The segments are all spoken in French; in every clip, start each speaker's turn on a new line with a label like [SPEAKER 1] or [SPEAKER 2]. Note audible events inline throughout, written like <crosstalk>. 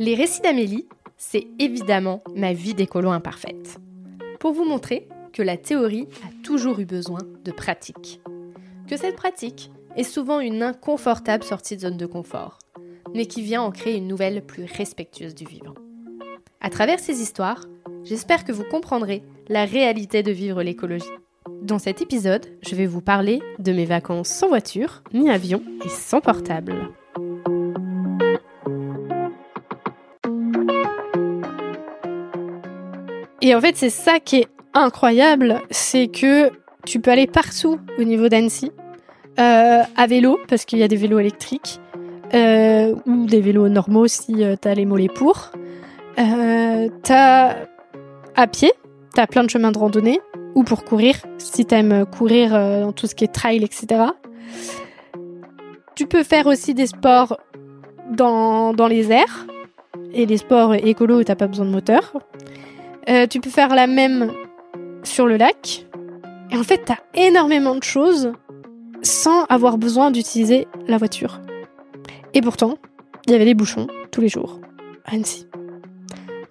[SPEAKER 1] Les récits d'Amélie, c'est évidemment ma vie d'écolo imparfaite. Pour vous montrer que la théorie a toujours eu besoin de pratique. Que cette pratique est souvent une inconfortable sortie de zone de confort, mais qui vient en créer une nouvelle plus respectueuse du vivant. À travers ces histoires, j'espère que vous comprendrez la réalité de vivre l'écologie. Dans cet épisode, je vais vous parler de mes vacances sans voiture, ni avion et sans portable. Et en fait, c'est ça qui est incroyable, c'est que tu peux aller partout au niveau d'Annecy, euh, à vélo, parce qu'il y a des vélos électriques, euh, ou des vélos normaux si euh, t'as les mollets pour. T'as à pied, t'as plein de chemins de randonnée, ou pour courir, si t'aimes courir dans tout ce qui est trail, etc. Tu peux faire aussi des sports dans, dans les airs, et les sports écolos où t'as pas besoin de moteur. Euh, tu peux faire la même sur le lac. Et en fait, t'as énormément de choses sans avoir besoin d'utiliser la voiture. Et pourtant, il y avait des bouchons tous les jours à Annecy.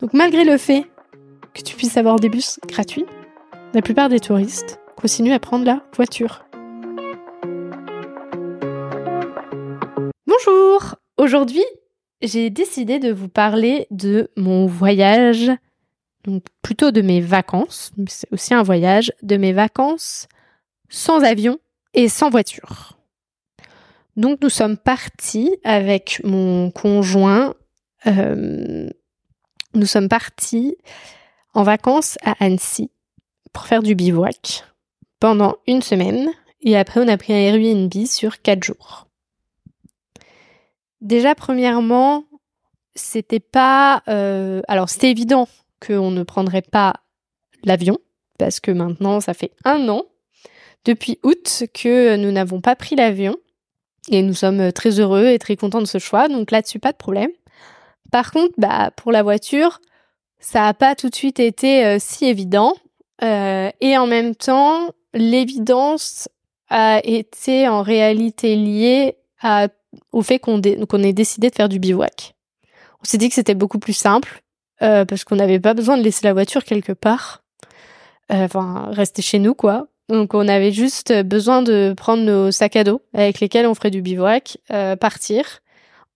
[SPEAKER 1] Donc malgré le fait que tu puisses avoir des bus gratuits, la plupart des touristes continuent à prendre la voiture. Bonjour Aujourd'hui, j'ai décidé de vous parler de mon voyage donc plutôt de mes vacances, c'est aussi un voyage, de mes vacances sans avion et sans voiture. Donc nous sommes partis avec mon conjoint, euh, nous sommes partis en vacances à Annecy pour faire du bivouac pendant une semaine et après on a pris un Airbnb sur quatre jours. Déjà premièrement, c'était pas, euh, alors c'était évident qu'on ne prendrait pas l'avion, parce que maintenant, ça fait un an, depuis août, que nous n'avons pas pris l'avion. Et nous sommes très heureux et très contents de ce choix, donc là-dessus, pas de problème. Par contre, bah, pour la voiture, ça n'a pas tout de suite été euh, si évident. Euh, et en même temps, l'évidence a été en réalité liée au fait qu'on qu'on ait décidé de faire du bivouac. On s'est dit que c'était beaucoup plus simple euh, parce qu'on n'avait pas besoin de laisser la voiture quelque part. Euh, enfin, rester chez nous, quoi. Donc on avait juste besoin de prendre nos sacs à dos avec lesquels on ferait du bivouac, euh, partir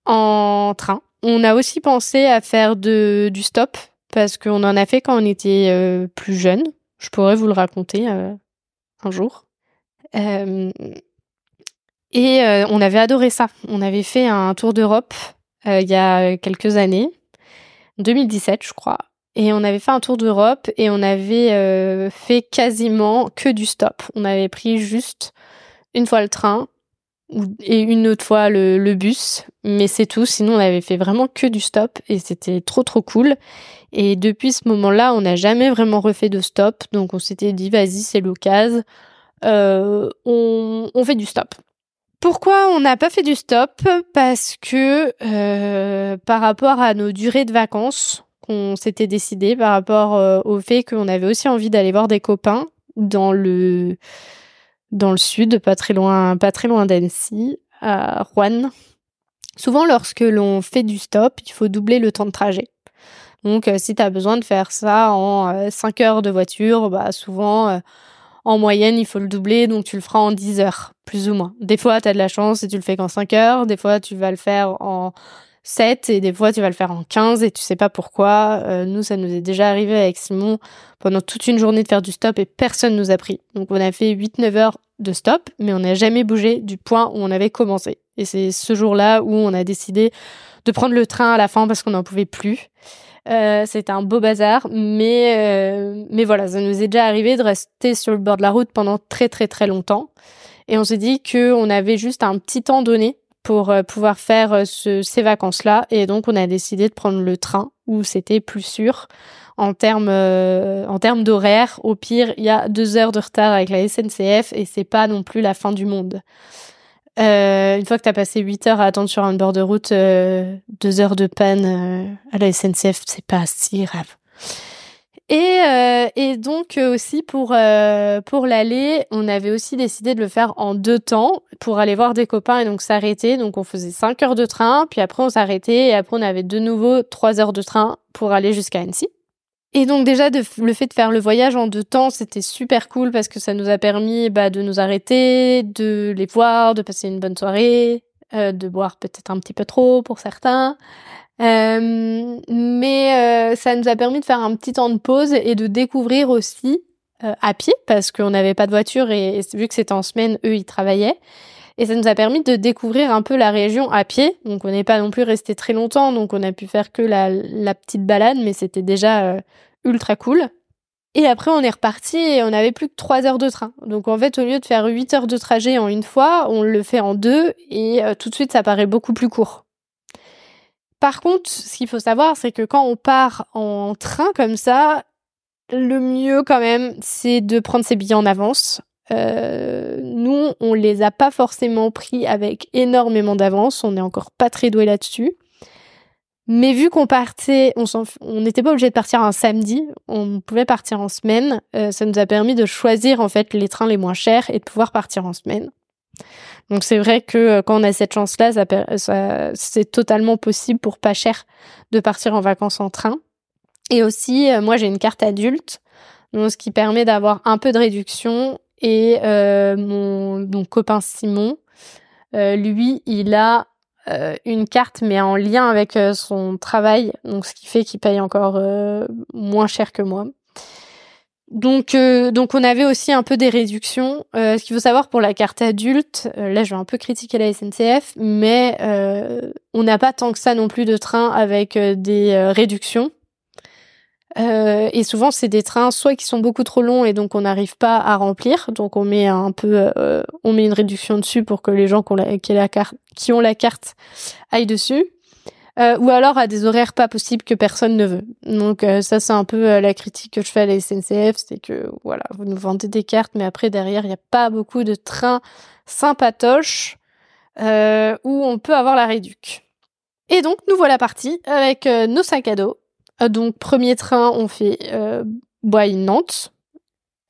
[SPEAKER 1] en train. On a aussi pensé à faire du stop parce qu'on en a fait quand on était plus jeune. Je pourrais vous le raconter un jour. Et on avait adoré ça. On avait fait un tour d'Europe il y a quelques années 2017, je crois. Et on avait fait un tour d'Europe et on avait euh, fait quasiment que du stop. On avait pris juste une fois le train et une autre fois le, le bus, mais c'est tout. Sinon, on avait fait vraiment que du stop et c'était trop trop cool. Et depuis ce moment-là, on n'a jamais vraiment refait de stop. Donc on s'était dit, vas-y, c'est l'occasion. Euh, on, on fait du stop. Pourquoi on n'a pas fait du stop? Parce que euh, par rapport à nos durées de vacances qu'on s'était décidé, par rapport euh, au fait qu'on avait aussi envie d'aller voir des copains dans le dans le sud, pas très loin, pas très loin d'Annecy, à Rouen. Souvent, lorsque l'on fait du stop, il faut doubler le temps de trajet. Donc, euh, si tu as besoin de faire ça en 5 heures de voiture, bah souvent en moyenne, il faut le doubler, donc tu le feras en 10 heures, plus ou moins. Des fois, tu as de la chance et tu le fais qu'en 5 heures, des fois, tu vas le faire en 7 et des fois, tu vas le faire en 15 et tu sais pas pourquoi. Euh, nous, ça nous est déjà arrivé avec Simon pendant toute une journée de faire du stop et personne nous a pris. Donc, on a fait 8-9 heures de stop, mais on n'a jamais bougé du point où on avait commencé. Et c'est ce jour-là où on a décidé de prendre le train à la fin parce qu'on n'en pouvait plus. Euh, c'était un beau bazar, mais euh, mais voilà, ça nous est déjà arrivé de rester sur le bord de la route pendant très très très longtemps. Et on s'est dit que on avait juste un petit temps donné pour euh, pouvoir faire ce, ces vacances-là, et donc on a décidé de prendre le train où c'était plus sûr en termes en termes d'horaire. Au pire, il y a deux heures de retard avec la SNCF et c'est pas non plus la fin du monde. Euh, une fois que tu as passé 8 heures à attendre sur un bord de route, euh, deux heures de panne euh, à la SNCF, c'est pas si grave. Et, euh, et donc euh, aussi pour pour l'aller, on avait aussi décidé de le faire en deux temps pour aller voir des copains et donc s'arrêter. Donc on faisait cinq heures de train, puis après on s'arrêtait et après on avait de nouveau trois heures de train pour aller jusqu'à Annecy. Et donc déjà le fait de faire le voyage en deux temps, c'était super cool parce que ça nous a permis bah, de nous arrêter, de les voir, de passer une bonne soirée, euh, de boire peut-être un petit peu trop pour certains. Euh, mais euh, ça nous a permis de faire un petit temps de pause et de découvrir aussi à pied parce qu'on n'avait pas de voiture et, vu que c'était en semaine, eux ils travaillaient. Et ça nous a permis de découvrir un peu la région à pied. Donc on n'est pas non plus resté très longtemps, donc on a pu faire que la petite balade, mais c'était déjà ultra cool. Et après, on est reparti et on avait plus que trois heures de train. Donc en fait, au lieu de faire 8 heures de trajet en une fois, on le fait en deux et tout de suite, ça paraît beaucoup plus court. Par contre, ce qu'il faut savoir, c'est que quand on part en train comme ça, le mieux quand même, c'est de prendre ses billets en avance. Euh, nous, on les a pas forcément pris avec énormément d'avance. On n'est encore pas très doué là-dessus. Mais vu qu'on partait, on n'était pas obligé de partir un samedi, on pouvait partir en semaine. Euh, ça nous a permis de choisir en fait les trains les moins chers et de pouvoir partir en semaine. Donc c'est vrai que euh, quand on a cette chance-là, ça, c'est totalement possible pour pas cher de partir en vacances en train. Et aussi, euh, moi j'ai une carte adulte, donc ce qui permet d'avoir un peu de réduction. Et euh, mon, mon, copain Simon, euh, lui, il a euh, une carte mais en lien avec son travail, donc ce qui fait qu'il paye encore moins cher que moi. Donc, euh, donc on avait aussi un peu des réductions. Euh, ce qu'il faut savoir pour la carte adulte, euh, là je vais un peu critiquer la SNCF, mais on n'a pas tant que ça non plus de trains avec des réductions. Et souvent c'est des trains soit qui sont beaucoup trop longs et donc on n'arrive pas à remplir, donc on met un peu, on met une réduction dessus pour que les gens qui ont la, carte, aillent dessus. Euh, ou alors à des horaires pas possibles que personne ne veut. Donc euh, ça c'est un peu euh, la critique que je fais à la SNCF, c'est que voilà, vous nous vendez des cartes, mais après derrière il n'y a pas beaucoup de trains sympatoches où on peut avoir la réduc. Et donc nous voilà partis avec nos sacs à dos. Donc premier train on fait Bois-Nantes.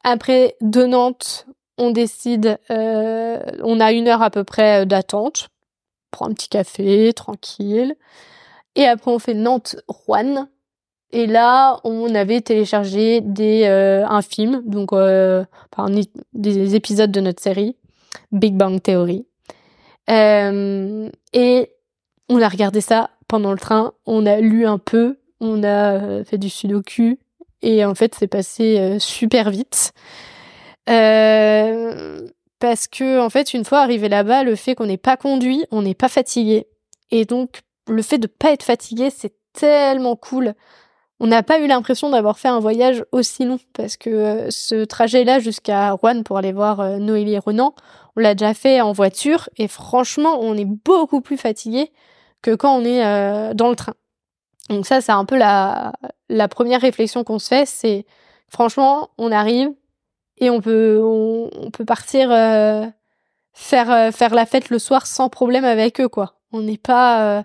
[SPEAKER 1] Après de Nantes on décide, on a une heure à peu près d'attente. Prend un petit café, tranquille. Et après, on fait Nantes-Rouen. Et là, on avait téléchargé des, euh, un film, donc euh, des épisodes de notre série, Big Bang Theory. Euh, et on a regardé ça pendant le train, on a lu un peu, on a euh, fait du sudoku, et en fait, c'est passé euh, super vite. parce que, en fait, une fois arrivé là-bas, le fait qu'on n'ait pas conduit, on n'est pas fatigué. Et donc, le fait de pas être fatigué, c'est tellement cool. On n'a pas eu l'impression d'avoir fait un voyage aussi long parce que euh, ce trajet-là jusqu'à Rouen pour aller voir euh, Noélie et Renan, on l'a déjà fait en voiture et franchement, on est beaucoup plus fatigué que quand on est euh, dans le train. Donc ça, c'est un peu la, la première réflexion qu'on se fait, c'est franchement, on arrive et on peut on, peut partir faire faire la fête le soir sans problème avec eux quoi. On n'est pas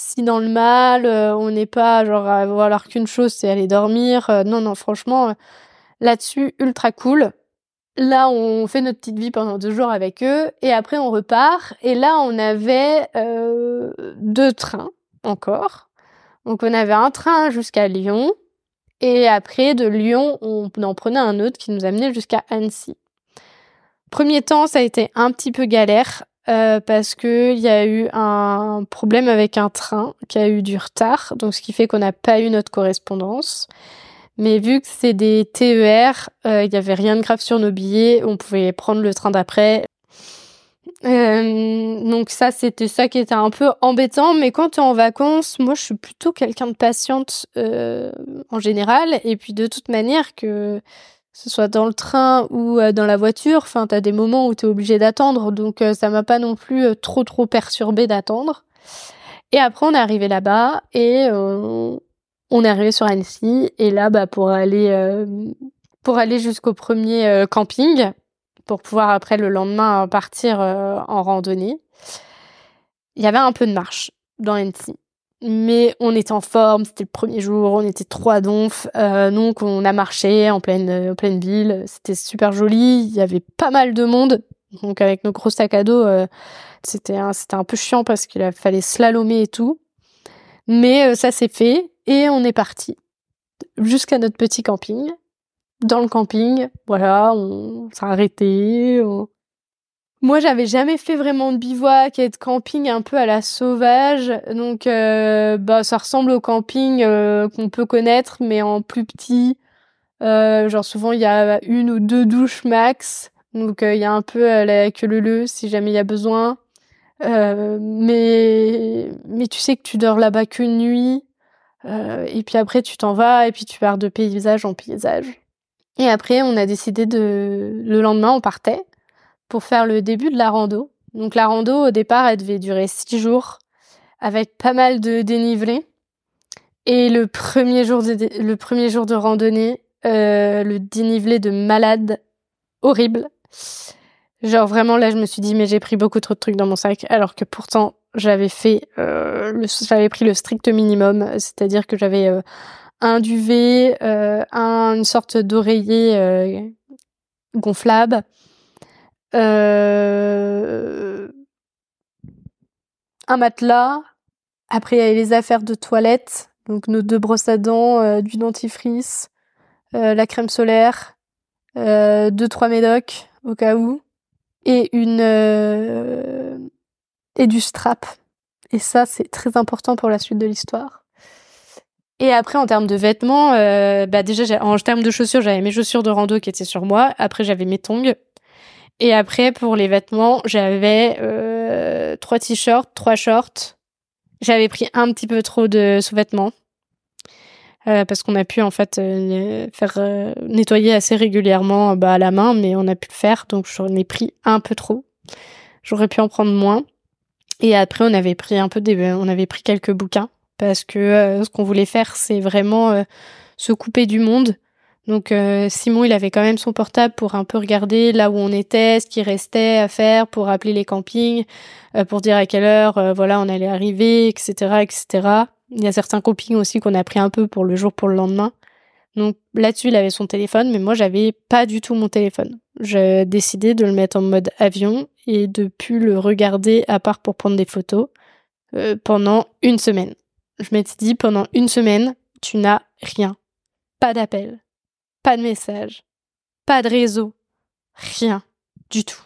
[SPEAKER 1] si dans le mal, euh, on n'est pas genre à qu'une chose, c'est aller dormir. Euh, non, non, franchement, euh, là-dessus, ultra cool. Là, on fait notre petite vie pendant deux jours avec eux et après on repart. Et là, on avait deux trains encore. Donc on avait un train jusqu'à Lyon et après de Lyon, on en prenait un autre qui nous amenait jusqu'à Annecy. Premier temps, ça a été un petit peu galère euh, parce que il y a eu un problème avec un train qui a eu du retard, donc ce qui fait qu'on n'a pas eu notre correspondance. Mais vu que c'est des TER, euh, il y avait rien de grave sur nos billets, on pouvait prendre le train d'après. Euh, donc ça, c'était ça qui était un peu embêtant. Mais quand tu es en vacances, moi, je suis plutôt quelqu'un de patiente en général. Et puis de toute manière, que ce soit dans le train ou euh, dans la voiture. Enfin, t'as des moments où t'es obligé d'attendre, donc euh, ça m'a pas non plus euh, trop trop perturbé d'attendre. Et après, on est arrivé là-bas et on est arrivé sur Annecy. Et là, bah, pour aller pour aller jusqu'au premier camping, pour pouvoir après le lendemain partir en randonnée, il y avait un peu de marche dans Annecy. mais on était en forme, c'était le premier jour, on était trois donfs, euh, donc on a marché en pleine, en pleine ville, c'était super joli, il y avait pas mal de monde, donc avec nos gros sacs à dos, euh, c'était un, peu chiant parce qu'il fallait slalomer et tout, mais euh, ça s'est fait et on est parti jusqu'à notre petit camping. Dans le camping, voilà, on s'est arrêté, on, moi, j'avais jamais fait vraiment de bivouac et de camping un peu à la sauvage, donc euh, bah ça ressemble au camping euh, qu'on peut connaître, mais en plus petit. Euh, genre souvent il y a une ou deux douches max, donc il y a un peu la queue leu si jamais il y a besoin. mais mais tu sais que tu dors là-bas qu'une nuit, et puis après tu t'en vas et puis tu pars de paysage en paysage. Et après on a décidé de le lendemain on partait pour faire le début de la rando. Donc la rando, au départ, elle devait durer six jours, avec pas mal de dénivelé. Et le premier jour de, le premier jour de randonnée, euh, le dénivelé de malade, horrible. Genre vraiment là, je me suis dit mais j'ai pris beaucoup trop de trucs dans mon sac, alors que pourtant j'avais fait, euh, j'avais pris le strict minimum, c'est-à-dire que j'avais euh, un duvet, euh, un, une sorte d'oreiller euh, gonflable, euh, un matelas. Après, il y avait les affaires de toilette. Donc, nos deux brosses à dents, du dentifrice, la crème solaire, deux, trois médocs au cas où. Et une, et du strap. Et ça, c'est très important pour la suite de l'histoire. Et après, en termes de vêtements, bah déjà, en termes de chaussures, j'avais mes chaussures de rando qui étaient sur moi. Après, j'avais mes tongs. Et après, pour les vêtements, j'avais euh, trois t-shirts, trois shorts. J'avais pris un petit peu trop de sous-vêtements. Euh, parce qu'on a pu en fait euh, faire euh, nettoyer assez régulièrement bah, à la main, mais on a pu le faire, donc j'en ai pris un peu trop. J'aurais pu en prendre moins. Et après, on avait pris un peu des, on avait pris quelques bouquins parce que ce qu'on voulait faire, c'est vraiment se couper du monde donc euh, Simon, il avait quand même son portable pour un peu regarder là où on était, ce qui restait à faire, pour appeler les campings, euh, pour dire à quelle heure, euh, voilà, on allait arriver, etc., etc. Il y a certains campings aussi qu'on a pris un peu pour le jour, pour le lendemain. Donc là-dessus, il avait son téléphone, mais moi, j'avais pas du tout mon téléphone. J'ai décidé de le mettre en mode avion et de plus le regarder à part pour prendre des photos pendant une semaine. Je m'étais dit pendant une semaine, tu n'as rien, pas d'appel, pas de message, pas de réseau, rien du tout.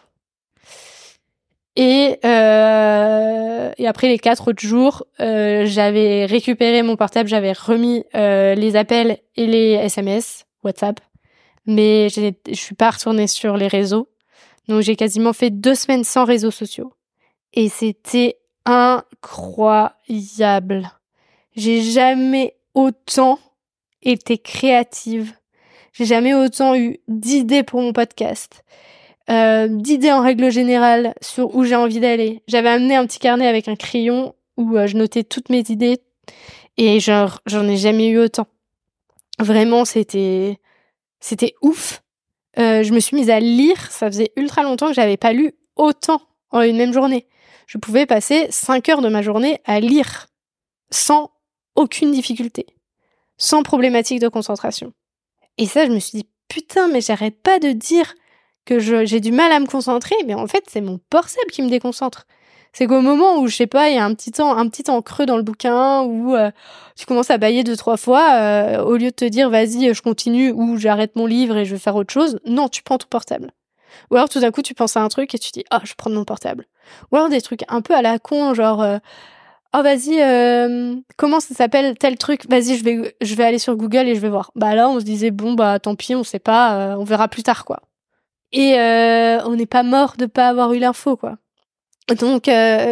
[SPEAKER 1] Et, euh, après les quatre autres jours, euh, j'avais récupéré mon portable, j'avais remis euh, les appels et les SMS, WhatsApp, mais je suis pas retournée sur les réseaux. Donc j'ai quasiment fait deux semaines sans réseaux sociaux. Et c'était incroyable. J'ai jamais autant été créative j'ai jamais autant eu d'idées pour mon podcast, euh, d'idées en règle générale sur où j'ai envie d'aller. J'avais amené un petit carnet avec un crayon où euh, je notais toutes mes idées et j'en ai jamais eu autant. Vraiment, c'était c'était ouf. Euh, je me suis mise à lire. Ça faisait ultra longtemps que j'avais pas lu autant en une même journée. Je pouvais passer 5 heures de ma journée à lire sans aucune difficulté, sans problématique de concentration. Et ça, je me suis dit, putain, mais j'arrête pas de dire que j'ai du mal à me concentrer, mais en fait, c'est mon portable qui me déconcentre. C'est qu'au moment où, je sais pas, il y a un petit temps, un petit temps creux dans le bouquin, où euh, tu commences à bailler deux, trois fois, euh, au lieu de te dire, vas-y, je continue, ou j'arrête mon livre et je vais faire autre chose, non, tu prends ton portable. Ou alors tout d'un coup, tu penses à un truc et tu dis, ah, je prends mon portable. Ou alors des trucs un peu à la con, genre, euh, oh vas-y, euh, comment ça s'appelle tel truc? Vas-y, je vais, je vais aller sur Google et je vais voir. Bah là, on se disait bon bah tant pis, on sait pas, euh, on verra plus tard quoi. Et euh, on n'est pas mort de pas avoir eu l'info quoi. Donc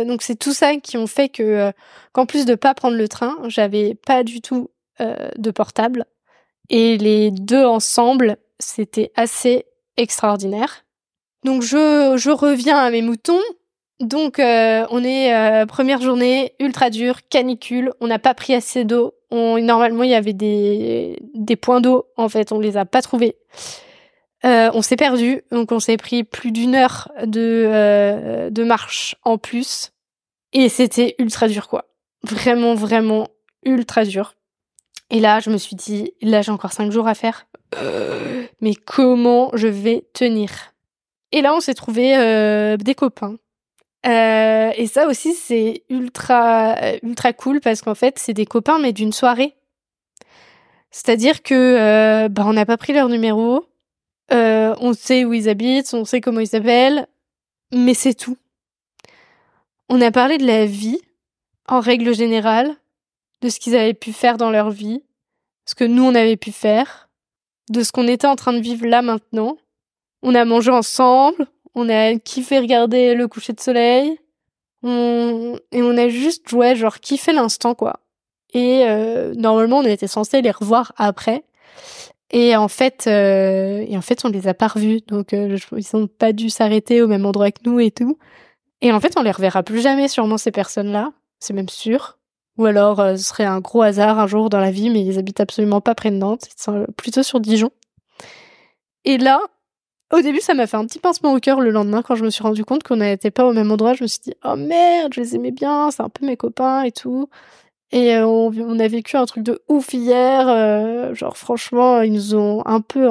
[SPEAKER 1] donc c'est tout ça qui ont fait que qu'en plus de pas prendre le train, j'avais pas du tout de portable et les deux ensemble, c'était assez extraordinaire. Donc je je reviens à mes moutons donc, euh, on est euh, première journée, ultra dure, canicule. On n'a pas pris assez d'eau. normalement, il y avait des, points d'eau. En fait, on les a pas trouvés. Euh, on s'est perdu, donc on s'est pris plus d'une heure de, de marche en plus. Et c'était ultra dur, quoi. Vraiment, vraiment ultra dur. Et là, je me suis dit, là, j'ai encore cinq jours à faire. Mais comment je vais tenir? Et là, on s'est trouvé des copains. Euh, et ça aussi, c'est ultra, ultra cool parce qu'en fait, c'est des copains, mais d'une soirée. C'est-à-dire que bah, on n'a pas pris leur numéro, on sait où ils habitent, on sait comment ils s'appellent, mais c'est tout. On a parlé de la vie, en règle générale, de ce qu'ils avaient pu faire dans leur vie, ce que nous on avait pu faire, de ce qu'on était en train de vivre là maintenant. On a mangé ensemble, on a kiffé regarder le coucher de soleil, on... et on a juste joué genre kiffé l'instant quoi. Et euh, normalement on était censé les revoir après. Et en fait, euh, et en fait, on les a pas revus, donc euh, ils ont pas dû s'arrêter au même endroit que nous et tout. Et en fait, on les reverra plus jamais, sûrement ces personnes-là, c'est même sûr. Ou alors, euh, ce serait un gros hasard un jour dans la vie, mais ils habitent absolument pas près de Nantes. Ils sont plutôt sur Dijon. Et là, au début, ça m'a fait un petit pincement au cœur le lendemain quand je me suis rendu compte qu'on n'était pas au même endroit. Je me suis dit, oh merde, je les aimais bien, c'est un peu mes copains et tout. Et euh, on, a vécu un truc de ouf hier. Euh, genre, franchement, ils nous ont un peu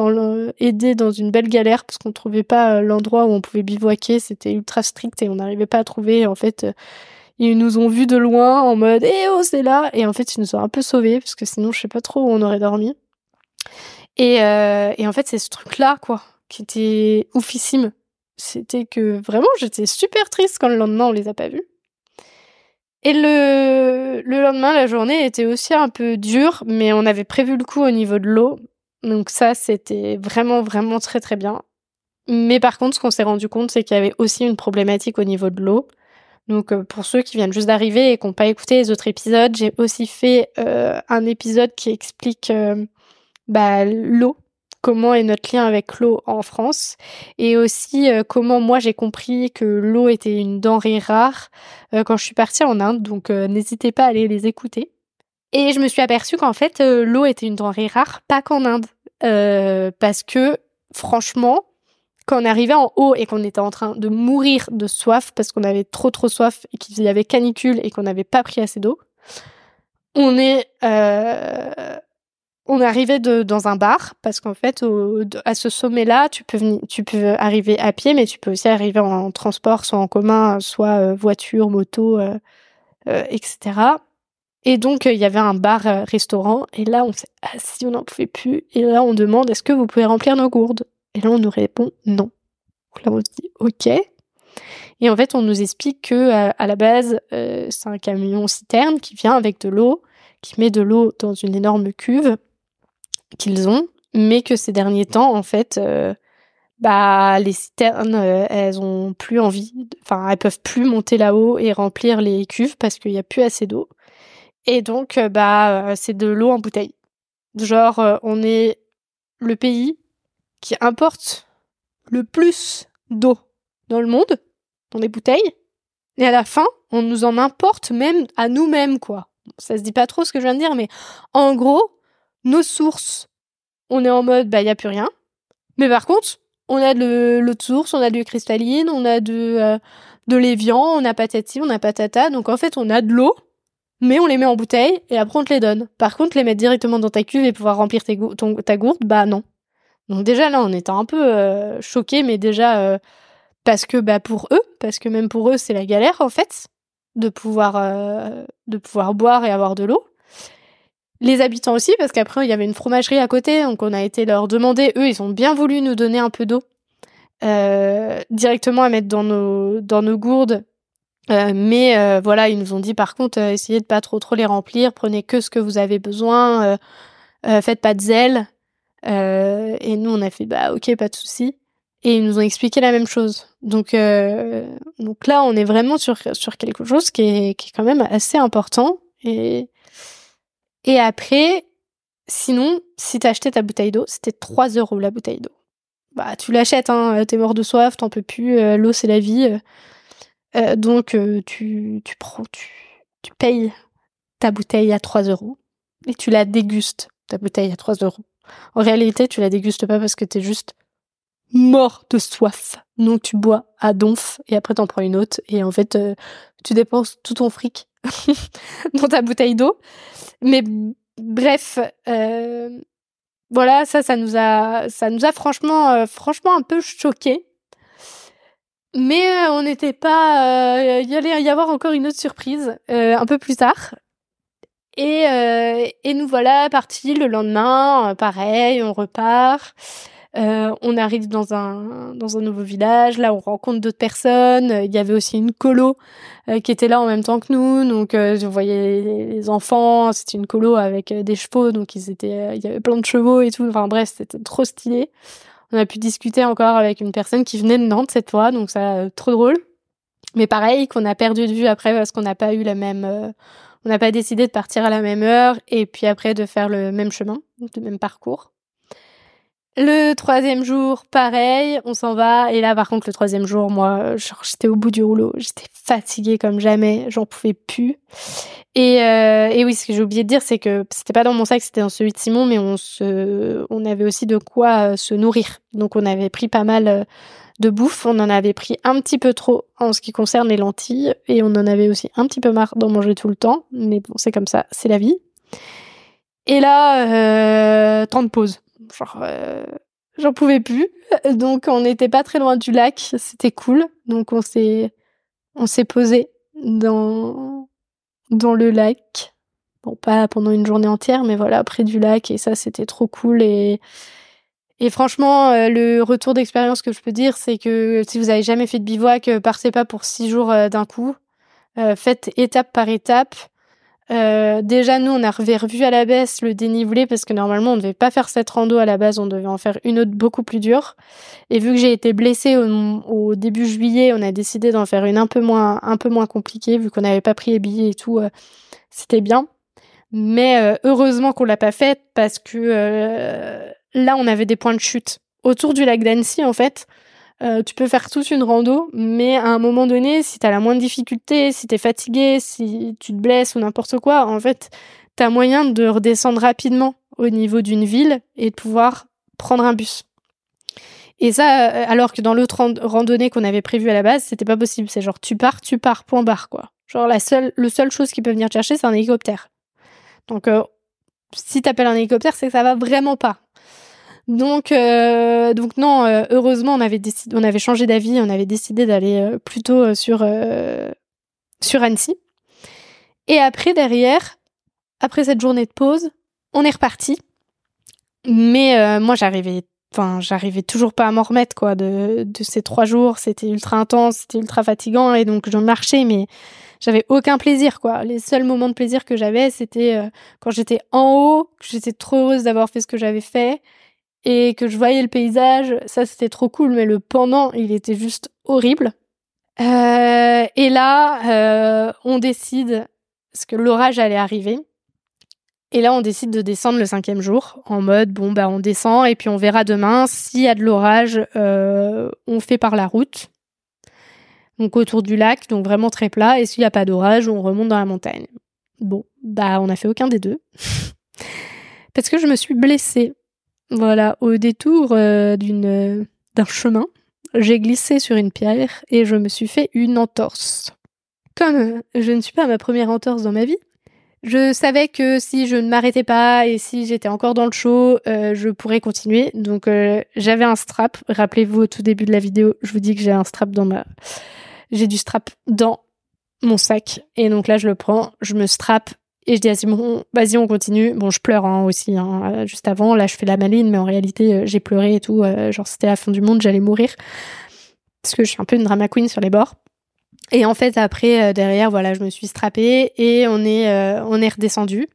[SPEAKER 1] aidés dans une belle galère parce qu'on trouvait pas l'endroit où on pouvait bivouaquer. C'était ultra strict et on n'arrivait pas à trouver, en fait, ils nous ont vus de loin en mode Eh oh, c'est là Et en fait, ils nous ont un peu sauvés, parce que sinon, je sais pas trop où on aurait dormi. Et, euh, et en fait, c'est ce truc-là, quoi, qui était oufissime. C'était que vraiment, j'étais super triste quand le lendemain, on les a pas vus. Et le, le lendemain, la journée était aussi un peu dure, mais on avait prévu le coup au niveau de l'eau. Donc ça, c'était vraiment, vraiment très, très bien. Mais par contre, ce qu'on s'est rendu compte, c'est qu'il y avait aussi une problématique au niveau de l'eau. Donc euh, pour ceux qui viennent juste d'arriver et qui n'ont pas écouté les autres épisodes, j'ai aussi fait euh, un épisode qui explique euh, bah, l'eau, comment est notre lien avec l'eau en France, et aussi comment moi j'ai compris que l'eau était une denrée rare quand je suis partie en Inde. Donc n'hésitez pas à aller les écouter. Et je me suis aperçue qu'en fait l'eau était une denrée rare, pas qu'en Inde, parce que franchement quand on arrivait en haut et qu'on était en train de mourir de soif parce qu'on avait trop trop soif et qu'il y avait canicule et qu'on n'avait pas pris assez d'eau, on est euh, on arrivé de, dans un bar parce qu'en fait à ce sommet là tu peux arriver à pied mais tu peux aussi arriver en, transport soit en commun soit euh, voiture moto euh, etc et donc il y avait un bar restaurant et là on s'est assis on n'en pouvait plus et là on demande est-ce que vous pouvez remplir nos gourdes? Et là, on nous répond non. Là, on se dit OK. Et en fait, on nous explique que euh, à, la base, euh, c'est un camion citerne qui vient avec de l'eau, qui met de l'eau dans une énorme cuve qu'ils ont, mais que ces derniers temps, en fait, euh, bah les citernes, elles ont plus envie, enfin, elles peuvent plus monter là-haut et remplir les cuves parce qu'il n'y a plus assez d'eau. Et donc, bah, c'est de l'eau en bouteille. Genre, on est le pays qui importe le plus d'eau dans le monde, dans des bouteilles, et à la fin, on nous en importe même à nous-mêmes, quoi. Ça se dit pas trop ce que je viens de dire, mais en gros, nos sources, on est en mode, bah, y a plus rien. Mais par contre, on a de l'eau de source, on a de cristalline, on a de, euh, de l'évian, on a patati, on a patata. Donc en fait, on a de l'eau, mais on les met en bouteille et après on te les donne. Par contre, les mettre directement dans ta cuve et pouvoir remplir ta gourde, bah non. Donc déjà là, on était un peu euh, choqués, mais déjà euh, parce que bah pour eux, parce que même pour eux, c'est la galère en fait de pouvoir euh, de pouvoir boire et avoir de l'eau. Les habitants aussi, parce qu'après il y avait une fromagerie à côté, donc on a été leur demander. Eux, ils ont bien voulu nous donner un peu d'eau directement à mettre dans nos dans nos gourdes. mais voilà, ils nous ont dit par contre, essayez de pas trop trop les remplir, prenez que ce que vous avez besoin, faites pas de zèle. Euh, et nous, on a fait bah ok, pas de souci. Et ils nous ont expliqué la même chose. Donc, euh, donc là, on est vraiment sur, sur quelque chose qui est, qui est quand même assez important. Et, et après, sinon, si t'achetais ta bouteille d'eau, c'était 3 euros la bouteille d'eau. Bah, tu l'achètes, hein, t'es mort de soif, t'en peux plus, euh, l'eau c'est la vie. Euh, donc, euh, tu, tu prends, tu, tu payes ta bouteille à 3 euros et tu la dégustes, ta bouteille à 3 euros. En réalité, tu la dégustes pas parce que t'es juste mort de soif. Donc tu bois à donf et après t'en prends une autre et en fait euh, tu dépenses tout ton fric <laughs> dans ta bouteille d'eau. Mais bref, euh, voilà, ça, ça nous a, ça nous a franchement, euh, franchement un peu choqué. Mais euh, on n'était pas, il y allait y avoir encore une autre surprise un peu plus tard. Et, et nous voilà partis le lendemain, pareil, on repart. Euh, on arrive dans un dans un nouveau village. Là, on rencontre d'autres personnes. Il y avait aussi une colo euh, qui était là en même temps que nous. Donc, euh, je voyais les enfants. C'était une colo avec des chevaux. Donc, ils étaient, il y avait plein de chevaux et tout. Enfin, bref, c'était trop stylé. On a pu discuter encore avec une personne qui venait de Nantes cette fois. Donc, ça, trop drôle. Mais pareil, qu'on a perdu de vue après parce qu'on n'a pas eu la même, on n'a pas décidé de partir à la même heure et puis après de faire le même chemin, le même parcours. Le troisième jour, pareil, on s'en va. Et là, par contre, le troisième jour, moi, j'étais au bout du rouleau. J'étais fatiguée comme jamais. J'en pouvais plus. Et, euh, et oui, ce que j'ai oublié de dire, c'est que c'était pas dans mon sac, c'était dans celui de Simon, mais on se, on avait aussi de quoi euh, se nourrir. Donc, on avait pris pas mal euh, de bouffe. On en avait pris un petit peu trop en ce qui concerne les lentilles. Et on en avait aussi un petit peu marre d'en manger tout le temps. Mais bon, c'est comme ça, c'est la vie. Et là, euh, temps de pause genre euh, j'en pouvais plus. <laughs> Donc on n'était pas très loin du lac, c'était cool. Donc on s'est on s'est posé dans dans le lac. Bon, pas pendant une journée entière, mais voilà, près du lac et ça c'était trop cool et et franchement, euh, le retour d'expérience que je peux dire, c'est que si vous avez jamais fait de bivouac, euh, partez pas pour six jours d'un coup. faites étape par étape. Euh, déjà, nous, on a revu à la baisse le dénivelé parce que normalement, on ne devait pas faire cette rando à la base, on devait en faire une autre beaucoup plus dure. Et vu que j'ai été blessée au, début juillet, on a décidé d'en faire une un peu moins, un peu moins compliquée vu qu'on n'avait pas pris les billets et tout. Euh, c'était bien. Mais euh, heureusement qu'on l'a pas faite parce que là, on avait des points de chute autour du lac d'Annecy, en fait. Euh, tu peux faire toute une rando, mais à un moment donné, si tu as la moindre difficulté, si tu es fatigué, si tu te blesses ou n'importe quoi, en fait, tu as moyen de redescendre rapidement au niveau d'une ville et de pouvoir prendre un bus. Et ça, euh, alors que dans l'autre randonnée qu'on avait prévue à la base, c'était pas possible. C'est genre tu pars, tu pars, point barre quoi. Genre la seule, le chose qui peut venir te chercher, c'est un hélicoptère. Donc euh, si t'appelles un hélicoptère, c'est que ça va vraiment pas. Donc, euh, donc non, euh, heureusement, on avait décidé, on avait changé d'avis, on avait décidé d'aller euh, plutôt sur sur Annecy. Et après, derrière, après cette journée de pause, on est reparti. Mais moi, j'arrivais, enfin, j'arrivais toujours pas à m'en remettre quoi de de ces trois jours. C'était ultra intense, c'était ultra fatigant, et donc je marchais, mais j'avais aucun plaisir quoi. Les seuls moments de plaisir que j'avais, c'était quand j'étais en haut, que j'étais trop heureuse d'avoir fait ce que j'avais fait et que je voyais le paysage, ça c'était trop cool, mais le pendant, il était juste horrible. Euh, et là, euh, on décide, parce que l'orage allait arriver, et là on décide de descendre le cinquième jour, en mode, bon bah on descend, et puis on verra demain, s'il y a de l'orage, euh, on fait par la route, donc autour du lac, donc vraiment très plat, et s'il n'y a pas d'orage, on remonte dans la montagne. Bon, bah on n'a fait aucun des deux. <laughs> parce que je me suis blessée voilà, au détour euh, d'une d'un chemin, j'ai glissé sur une pierre et je me suis fait une entorse. Comme euh, je ne suis pas à ma première entorse dans ma vie, je savais que si je ne m'arrêtais pas et si j'étais encore dans le show, euh, je pourrais continuer. Donc j'avais un strap. Rappelez-vous au tout début de la vidéo, je vous dis que j'ai un strap dans ma, j'ai du strap dans mon sac et donc là je le prends, je me strappe et je dis à Simon, vas-y, on continue. Bon, je pleure hein, aussi, hein, euh, juste avant. Là, je fais la maline, mais en réalité, euh, j'ai pleuré et tout. Euh, genre, c'était la fin du monde, j'allais mourir. Parce que je suis un peu une drama queen sur les bords. Et en fait, après, derrière, voilà, je me suis strappée et on est, on est redescendu.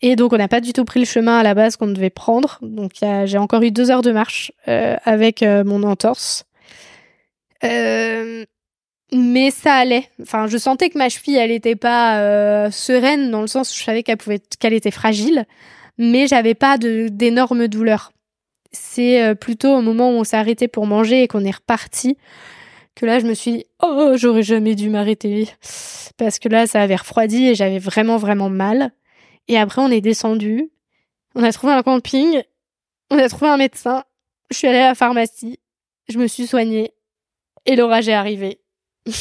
[SPEAKER 1] Et donc, on n'a pas du tout pris le chemin à la base qu'on devait prendre. Donc, j'ai encore eu deux heures de marche avec mon entorse. Euh, mais ça allait. Enfin, je sentais que ma cheville, elle était pas euh, sereine dans le sens où je savais qu'elle pouvait, qu'elle était fragile, mais j'avais pas d'énormes douleurs. C'est euh, plutôt au moment où on s'est arrêté pour manger et qu'on est reparti que là, je me suis dit, oh, j'aurais jamais dû m'arrêter parce que là, ça avait refroidi et j'avais vraiment vraiment mal. Et après, on est descendu, on a trouvé un camping, on a trouvé un médecin, je suis allée à la pharmacie, je me suis soignée et l'orage est arrivé. <laughs>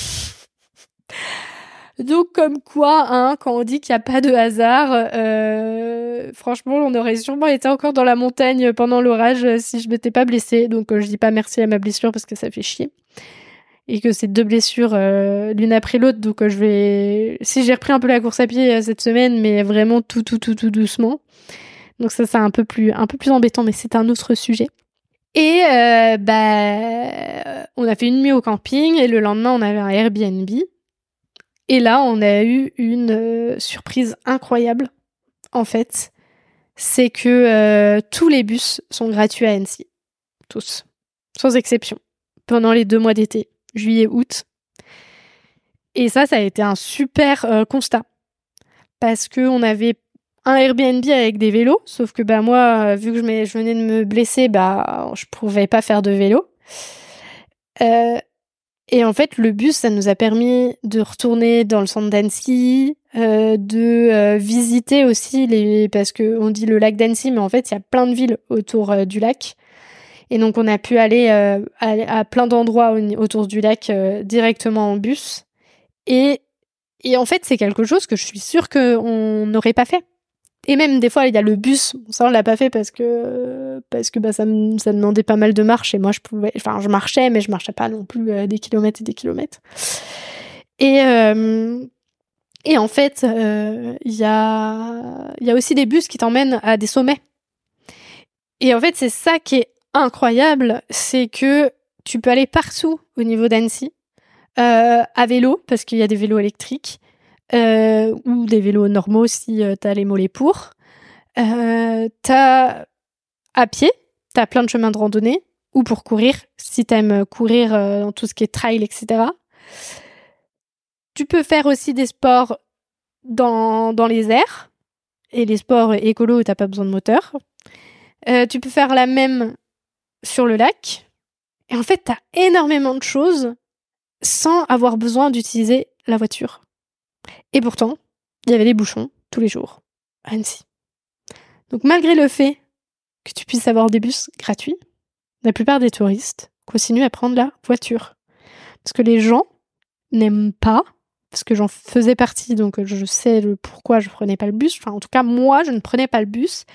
[SPEAKER 1] Donc comme quoi, hein, quand on dit qu'il n'y a pas de hasard, euh, franchement, on aurait sûrement été encore dans la montagne pendant l'orage si je m'étais pas blessée. Donc euh, je dis pas merci à ma blessure parce que ça fait chier. Et que c'est deux blessures euh, l'une après l'autre. Donc euh, je vais... Si j'ai repris un peu la course à pied cette semaine, mais vraiment tout, tout, tout, tout doucement. Donc ça, c'est un peu plus, un peu plus embêtant, mais c'est un autre sujet. Et bah, on a fait une nuit au camping et le lendemain, on avait un Airbnb. Et là, on a eu une euh, surprise incroyable, en fait. C'est que euh, tous les bus sont gratuits à Annecy. Tous. Sans exception. Pendant les deux mois d'été, juillet, août. Et ça, ça a été un super euh, constat. Parce qu'on avait un Airbnb avec des vélos, sauf que bah moi, vu que je, venais de me blesser, bah je pouvais pas faire de vélo. Euh, et en fait, le bus, ça nous a permis de retourner dans le centre d'Annecy, euh, de euh, visiter aussi les, parce que on dit le lac d'Annecy, mais en fait, il y a plein de villes autour euh, du lac. Et donc, on a pu aller à, à, plein d'endroits autour du lac directement en bus. Et, et en fait, c'est quelque chose que je suis sûre qu'on n'aurait pas fait. Et même des fois, il y a le bus. Ça, on l'a pas fait parce que parce que bah ça ça demandait pas mal de marche et moi je pouvais. Enfin, je marchais, mais je marchais pas non plus euh, des kilomètres et des kilomètres. Et euh, et en fait, euh, il y a il y a aussi des bus qui t'emmènent à des sommets. Et en fait, c'est ça qui est incroyable, c'est que tu peux aller partout au niveau d'Annecy à vélo parce qu'il y a des vélos électriques euh, ou des vélos normaux si tu euh, t'as les mollets pour. Euh, t'as à pied, t'as plein de chemins de randonnée, ou pour courir, si t'aimes courir dans tout ce qui est trail, etc. Tu peux faire aussi des sports dans, dans les airs, et les sports écolos où t'as pas besoin de moteur. tu peux faire la même sur le lac. Et en fait, t'as énormément de choses sans avoir besoin d'utiliser la voiture. Et pourtant, il y avait des bouchons tous les jours à Annecy. Donc malgré le fait que tu puisses avoir des bus gratuits, la plupart des touristes continuent à prendre la voiture. Parce que les gens n'aiment pas, parce que j'en faisais partie, donc je sais le pourquoi je prenais pas le bus. Enfin, en tout cas, moi, je ne prenais pas le bus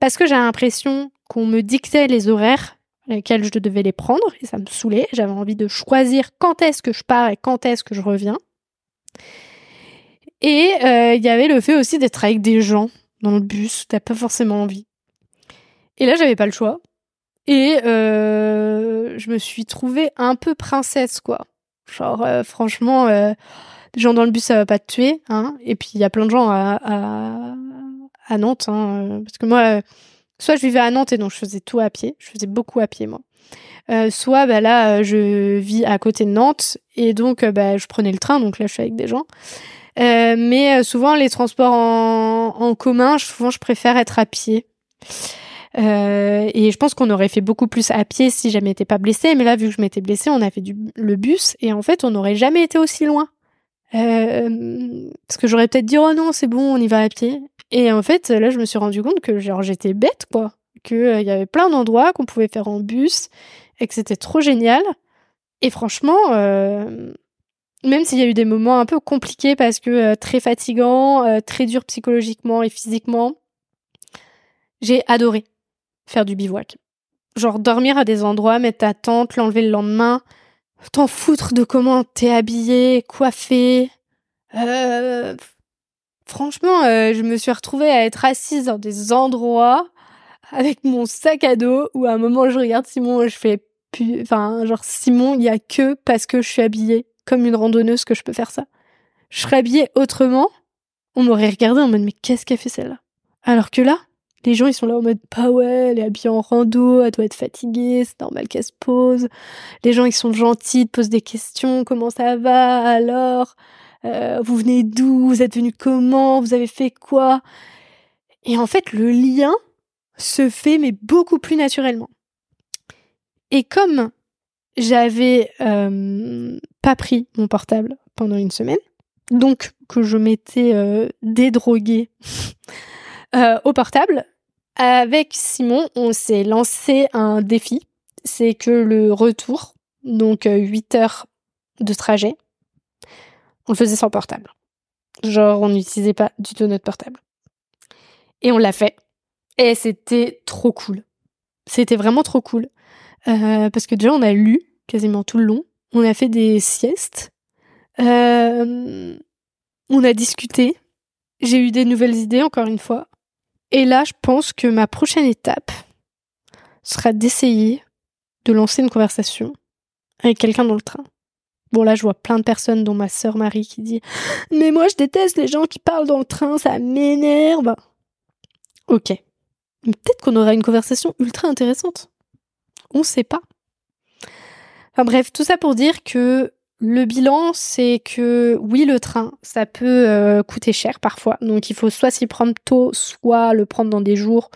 [SPEAKER 1] parce que j'ai l'impression qu'on me dictait les horaires lesquels je devais les prendre et ça me saoulait. J'avais envie de choisir quand est-ce que je pars et quand est-ce que je reviens. Et euh, il y avait le fait aussi d'être avec des gens dans le bus, t'as pas forcément envie. Et là, j'avais pas le choix. Et euh, je me suis trouvée un peu princesse, quoi. Genre, euh, franchement, des gens dans le bus, ça va pas te tuer. Hein. Et puis, il y a plein de gens à, à, à Nantes. Hein, parce que moi, soit je vivais à Nantes et donc je faisais tout à pied. Je faisais beaucoup à pied, moi. soit bah, là, je vis à côté de Nantes et donc bah, je prenais le train. Donc là, je suis avec des gens. Euh, mais euh, souvent, les transports en, en, commun, souvent, je préfère être à pied. Euh, et je pense qu'on aurait fait beaucoup plus à pied si jamais n'étais pas blessée. Mais là, vu que je m'étais blessée, on a fait du, le bus. Et en fait, on n'aurait jamais été aussi loin. Euh, parce que j'aurais peut-être dit, oh non, c'est bon, on y va à pied. Et en fait, là, je me suis rendu compte que genre j'étais bête, quoi. Qu'il euh, y avait plein d'endroits qu'on pouvait faire en bus et que c'était trop génial. Et franchement, euh, même s'il y a eu des moments un peu compliqués parce que euh, très fatigants, euh, très durs psychologiquement et physiquement, j'ai adoré faire du bivouac. Genre dormir à des endroits, mettre ta tente, l'enlever le lendemain, t'en foutre de comment t'es habillé, coiffé. Euh, franchement, je me suis retrouvée à être assise dans des endroits avec mon sac à dos où à un moment je regarde Simon et je fais enfin genre Simon il y a que parce que je suis habillée comme une randonneuse que je peux faire ça. Je serais habillée autrement, on m'aurait regardé en mode mais qu'est-ce qu'elle fait celle-là? Alors que là, les gens ils sont là en mode pas ouais, elle est habillée en rando, elle doit être fatiguée, c'est normal qu'elle se pose. Les gens ils sont gentils, posent des questions, comment ça va alors? Euh, Vous venez d'où? Vous êtes venu comment? Vous avez fait quoi? Et en fait le lien se fait mais beaucoup plus naturellement. Et comme j'avais euh, pas pris mon portable pendant une semaine, donc que je m'étais euh, dédroguée <laughs> euh, au portable. Avec Simon, on s'est lancé un défi. C'est que le retour, donc 8 heures de trajet, on le faisait sans portable. Genre, on n'utilisait pas du tout notre portable. Et on l'a fait. Et c'était trop cool. C'était vraiment trop cool. Euh, parce que déjà, on a lu quasiment tout le long. On a fait des siestes. Euh, on a discuté. J'ai eu des nouvelles idées, encore une fois. Et là, je pense que ma prochaine étape sera d'essayer de lancer une conversation avec quelqu'un dans le train. Bon, là, je vois plein de personnes, dont ma sœur Marie, qui dit Mais moi, je déteste les gens qui parlent dans le train, ça m'énerve. Ok. Peut-être qu'on aura une conversation ultra intéressante. On sait pas. Enfin bref, tout ça pour dire que le bilan, c'est que oui, le train, ça peut euh, coûter cher parfois. Donc il faut soit s'y prendre tôt, soit le prendre dans des jours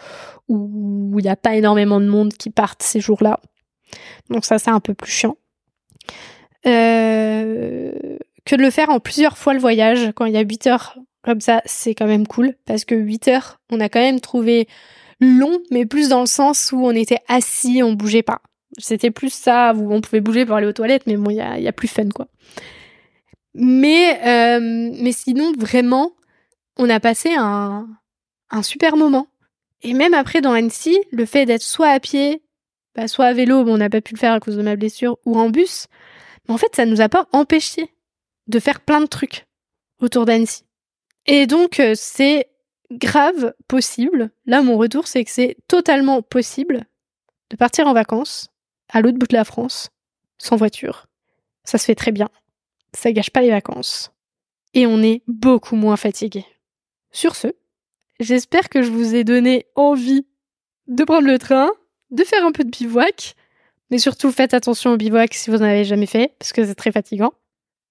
[SPEAKER 1] où il n'y a pas énormément de monde qui partent ces jours-là. Donc ça, c'est un peu plus chiant. Euh, que de le faire en plusieurs fois le voyage, quand il y a 8 heures comme ça, c'est quand même cool. Parce que 8 heures, on a quand même trouvé long, mais plus dans le sens où on était assis, on bougeait pas. C'était plus ça, où on pouvait bouger pour aller aux toilettes, mais bon, il y a, y a, plus fun, quoi. Mais, euh, mais sinon, vraiment, on a passé un, un super moment. Et même après, dans Annecy, le fait d'être soit à pied, bah, soit à vélo, on n'a pas pu le faire à cause de ma blessure, ou en bus, mais en fait, ça nous a pas empêché de faire plein de trucs autour d'Annecy. Et donc, euh, c'est grave possible. Là, mon retour, c'est que c'est totalement possible de partir en vacances à l'autre bout de la France, sans voiture. Ça se fait très bien. Ça gâche pas les vacances. Et on est beaucoup moins fatigué. Sur ce, j'espère que je vous ai donné envie de prendre le train, de faire un peu de bivouac, mais surtout faites attention au bivouac si vous n'en avez jamais fait, parce que c'est très fatigant.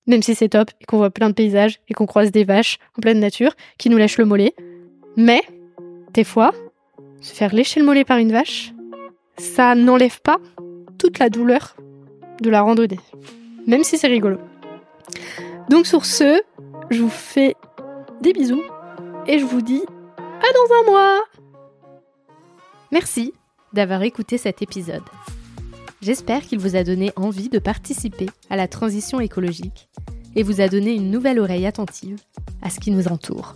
[SPEAKER 1] Même si c'est top et qu'on voit plein de paysages et qu'on croise des vaches en pleine nature qui nous lèchent le mollet. Mais, des fois, se faire lécher le mollet par une vache, ça n'enlève pas toute la douleur de la randonnée. Même si c'est rigolo. Donc sur ce, je vous fais des bisous et je vous dis à dans un mois
[SPEAKER 2] Merci d'avoir écouté cet épisode. J'espère qu'il vous a donné envie de participer à la transition écologique et vous a donné une nouvelle oreille attentive à ce qui nous entoure.